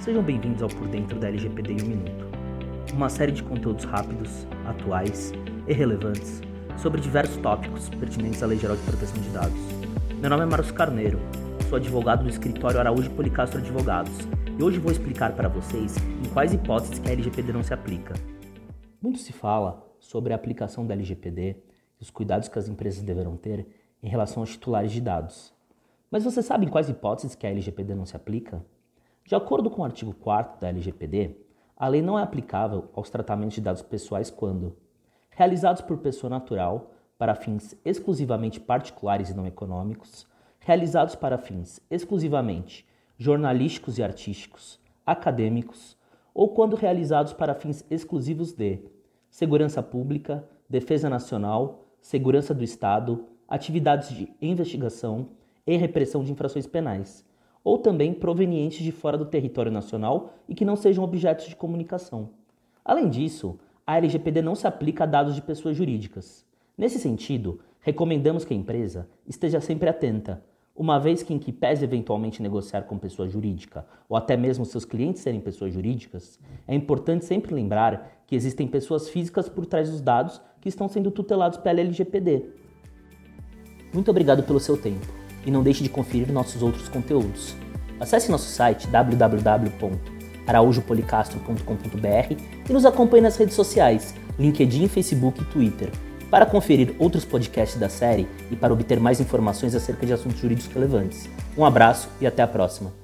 Sejam bem-vindos ao Por Dentro da LGPD em um Minuto. Uma série de conteúdos rápidos, atuais e relevantes sobre diversos tópicos pertinentes à Lei Geral de Proteção de Dados. Meu nome é Marcos Carneiro, sou advogado do escritório Araújo Policastro Advogados e hoje vou explicar para vocês em quais hipóteses a LGPD não se aplica. Muito se fala sobre a aplicação da LGPD e os cuidados que as empresas deverão ter em relação aos titulares de dados. Mas você sabe em quais hipóteses que a LGPD não se aplica? De acordo com o artigo 4 da LGPD, a lei não é aplicável aos tratamentos de dados pessoais quando realizados por pessoa natural para fins exclusivamente particulares e não econômicos, realizados para fins exclusivamente jornalísticos e artísticos, acadêmicos, ou quando realizados para fins exclusivos de segurança pública, defesa nacional, segurança do Estado, atividades de investigação, e repressão de infrações penais, ou também provenientes de fora do território nacional e que não sejam objetos de comunicação. Além disso, a LGPD não se aplica a dados de pessoas jurídicas. Nesse sentido, recomendamos que a empresa esteja sempre atenta, uma vez que em que pese eventualmente negociar com pessoa jurídica, ou até mesmo seus clientes serem pessoas jurídicas, é importante sempre lembrar que existem pessoas físicas por trás dos dados que estão sendo tutelados pela LGPD. Muito obrigado pelo seu tempo e não deixe de conferir nossos outros conteúdos. Acesse nosso site www.araújopolicastro.com.br e nos acompanhe nas redes sociais, LinkedIn, Facebook e Twitter, para conferir outros podcasts da série e para obter mais informações acerca de assuntos jurídicos relevantes. Um abraço e até a próxima.